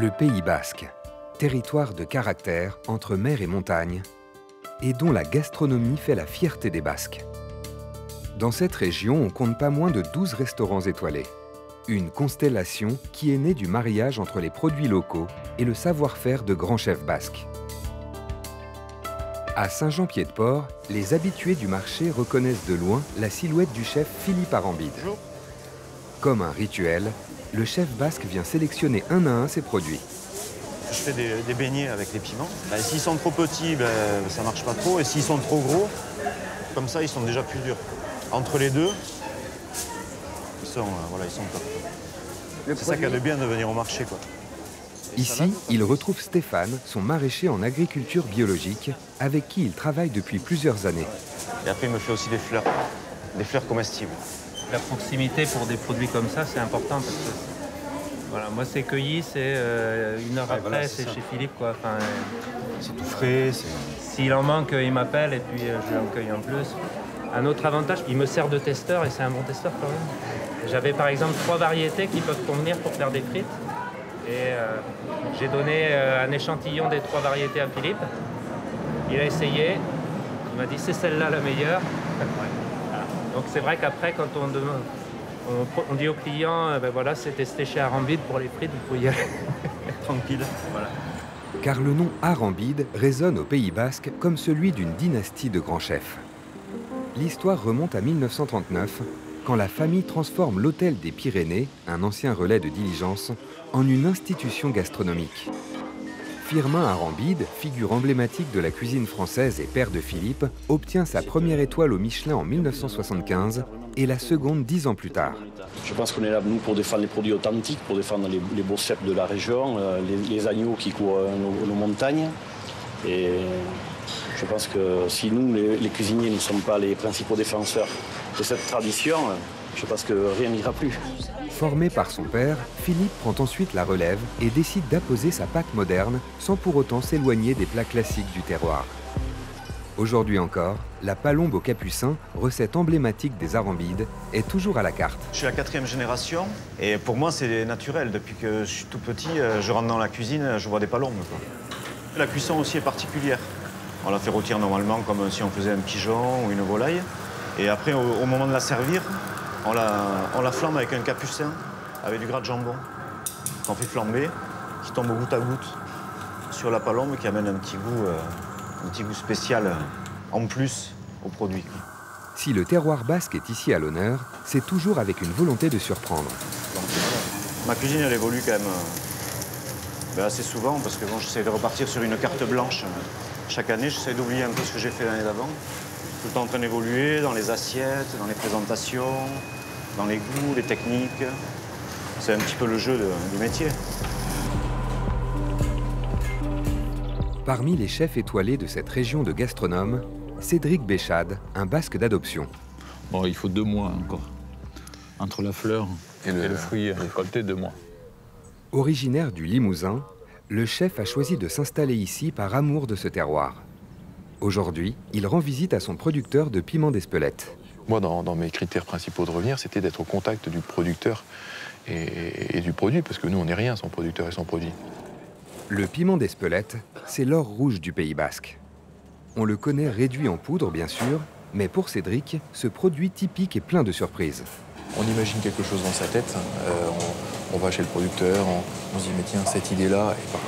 Le Pays basque, territoire de caractère entre mer et montagne, et dont la gastronomie fait la fierté des Basques. Dans cette région, on compte pas moins de 12 restaurants étoilés. Une constellation qui est née du mariage entre les produits locaux et le savoir-faire de grands chefs basques. À Saint-Jean-Pied-de-Port, les habitués du marché reconnaissent de loin la silhouette du chef Philippe Arambide. Comme un rituel, le chef basque vient sélectionner un à un ses produits. Je fais des, beignets avec les piments. Ben, s'ils sont trop petits, ben, ça marche pas trop. Et s'ils sont trop gros, comme ça, ils sont déjà plus durs. Entre les deux, ils sont, euh, voilà, ils sont top. C'est ça qui a de bien de venir au marché. Quoi. Ici, il retrouve Stéphane, son maraîcher en agriculture biologique, avec qui il travaille depuis plusieurs années. Et après, il me fait aussi des fleurs, des fleurs comestibles. La proximité pour des produits comme ça, c'est important parce que voilà, moi c'est cueilli, c'est euh, une heure après, c'est chez Philippe quoi. Enfin, c'est tout frais. S'il en manque, il m'appelle et puis euh, je en cueille en plus. Un autre avantage, il me sert de testeur et c'est un bon testeur quand même. J'avais par exemple trois variétés qui peuvent convenir pour faire des frites. Et euh, j'ai donné euh, un échantillon des trois variétés à Philippe. Il a essayé. Il m'a dit c'est celle-là la meilleure. Donc c'est vrai qu'après, quand on, on, dit aux clients, euh, ben voilà, c'est testé chez Arambide pour les frites, vous pouvez y aller tranquille. Car le nom Arambide résonne au Pays Basque comme celui d'une dynastie de grands chefs. L'histoire remonte à 1939 quand la famille transforme l'hôtel des Pyrénées, un ancien relais de diligence, en une institution gastronomique. Firmin Arambide, figure emblématique de la cuisine française et père de Philippe, obtient sa première étoile au Michelin en 1975 et la seconde dix ans plus tard. Je pense qu'on est là, nous, pour défendre les produits authentiques, pour défendre les, beaux cèpes de la région, euh, les, agneaux qui courent nos, montagnes. Et je pense que si nous, les cuisiniers, ne sommes pas les principaux défenseurs de cette tradition, je pense que rien n'ira plus. Formé par son père, Philippe prend ensuite la relève et décide d'apposer sa pâte moderne sans pour autant s'éloigner des plats classiques du terroir. Aujourd'hui encore, la palombe au capucin, recette emblématique des arambides, est toujours à la carte. Je suis la quatrième génération et pour moi c'est naturel. Depuis que je suis tout petit, euh, je rentre dans la cuisine, je vois des palombes. La cuisson aussi est particulière. On la fait rôtir normalement comme si on faisait un pigeon ou une volaille. Et après, au, moment de la servir, on la, on la, flambe avec un capucin, avec du gras de jambon, qu'on fait flamber, qui tombe goutte à goutte sur la palombe, qui amène un petit goût, euh, un petit goût spécial euh, en plus au produit. Si le terroir basque est ici à l'honneur, c'est toujours avec une volonté de surprendre. ma cuisine, elle évolue quand même euh, ben, assez souvent, parce que bon, j'essaie de repartir sur une carte blanche. Chaque année, j'essaie d'oublier un peu ce que j'ai fait l'année d'avant tout le temps en train d'évoluer dans les assiettes, dans les présentations, dans les goûts, les techniques. C'est un petit peu le jeu du métier. Parmi les chefs étoilés de cette région de gastronomes, Cédric Béchade, un basque d'adoption. Bon, il faut deux mois encore. Entre la fleur et le, fruit récolté, deux mois. Originaire du Limousin, le chef a choisi de s'installer ici par amour de ce terroir. Aujourd'hui, il rend visite à son producteur de piment d'Espelette. Moi, dans, mes critères principaux de revenir, c'était d'être au contact du producteur et, du produit, parce que nous, on n'est rien sans producteur et sans produit. Le piment d'Espelette, c'est l'or rouge du Pays basque. On le connaît réduit en poudre, bien sûr, mais pour Cédric, ce produit typique est plein de surprises. On imagine quelque chose dans sa tête, euh, on, va chez le producteur, on, se dit mais tiens, cette idée-là, ben,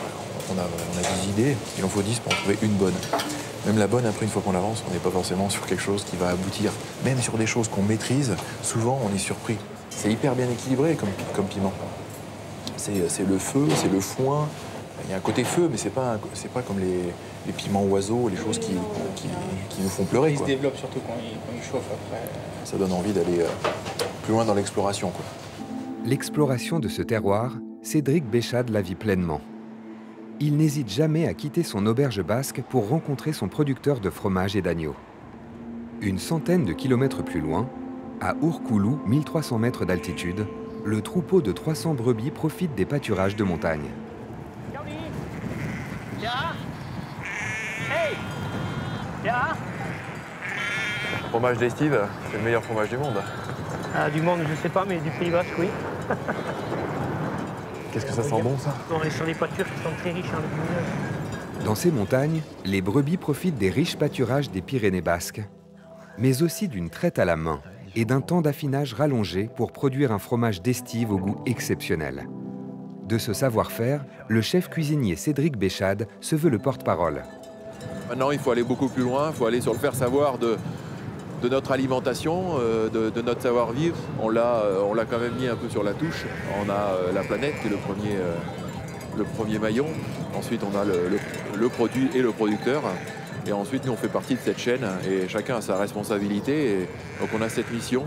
on, a, on, a, des idées, il en faut 10 pour en trouver une bonne. Même la bonne, après, une fois qu'on l'avance, on n'est pas forcément sur quelque chose qui va aboutir. Même sur des choses qu'on maîtrise, souvent, on est surpris. C'est hyper bien équilibré comme, comme piment. C'est le feu, c'est le foin. Il y a un côté feu, mais c'est pas, pas comme les, piments oiseaux, les choses qui, qui, nous font pleurer. Ils se développent surtout quand ils, chauffent après. Ça donne envie d'aller euh, plus loin dans l'exploration. L'exploration de ce terroir, Cédric Béchade la vit pleinement il n'hésite jamais à quitter son auberge basque pour rencontrer son producteur de fromage et d'agneau. Une centaine de kilomètres plus loin, à Ourkoulou, 1300 mètres d'altitude, le troupeau de 300 brebis profite des pâturages de montagne. Fromage d'estive, c'est le meilleur fromage du monde. Ah, du monde, je sais pas, mais du Pays Basque, oui. Qu'est-ce que ça sent bon, ça On est sur des pâtures qui sont très riches en légumineuses. Dans ces montagnes, les brebis profitent des riches pâturages des Pyrénées basques, mais aussi d'une traite à la main et d'un temps d'affinage rallongé pour produire un fromage d'estive au goût exceptionnel. De ce savoir-faire, le chef cuisinier Cédric Béchade se veut le porte-parole. Maintenant, il faut aller beaucoup plus loin, il faut aller sur le faire savoir de, de notre alimentation, euh, de, notre savoir-vivre. On l'a euh, on l'a quand même mis un peu sur la touche. On a euh, la planète qui est le premier, maillon. Ensuite, on a le produit et le producteur. Et ensuite, nous, on fait partie de cette chaîne et chacun a sa responsabilité. Et donc, on a cette mission.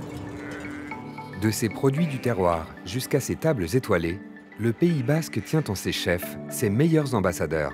De ses produits du terroir jusqu'à ses tables étoilées, le Pays basque tient en ses chefs ses meilleurs ambassadeurs.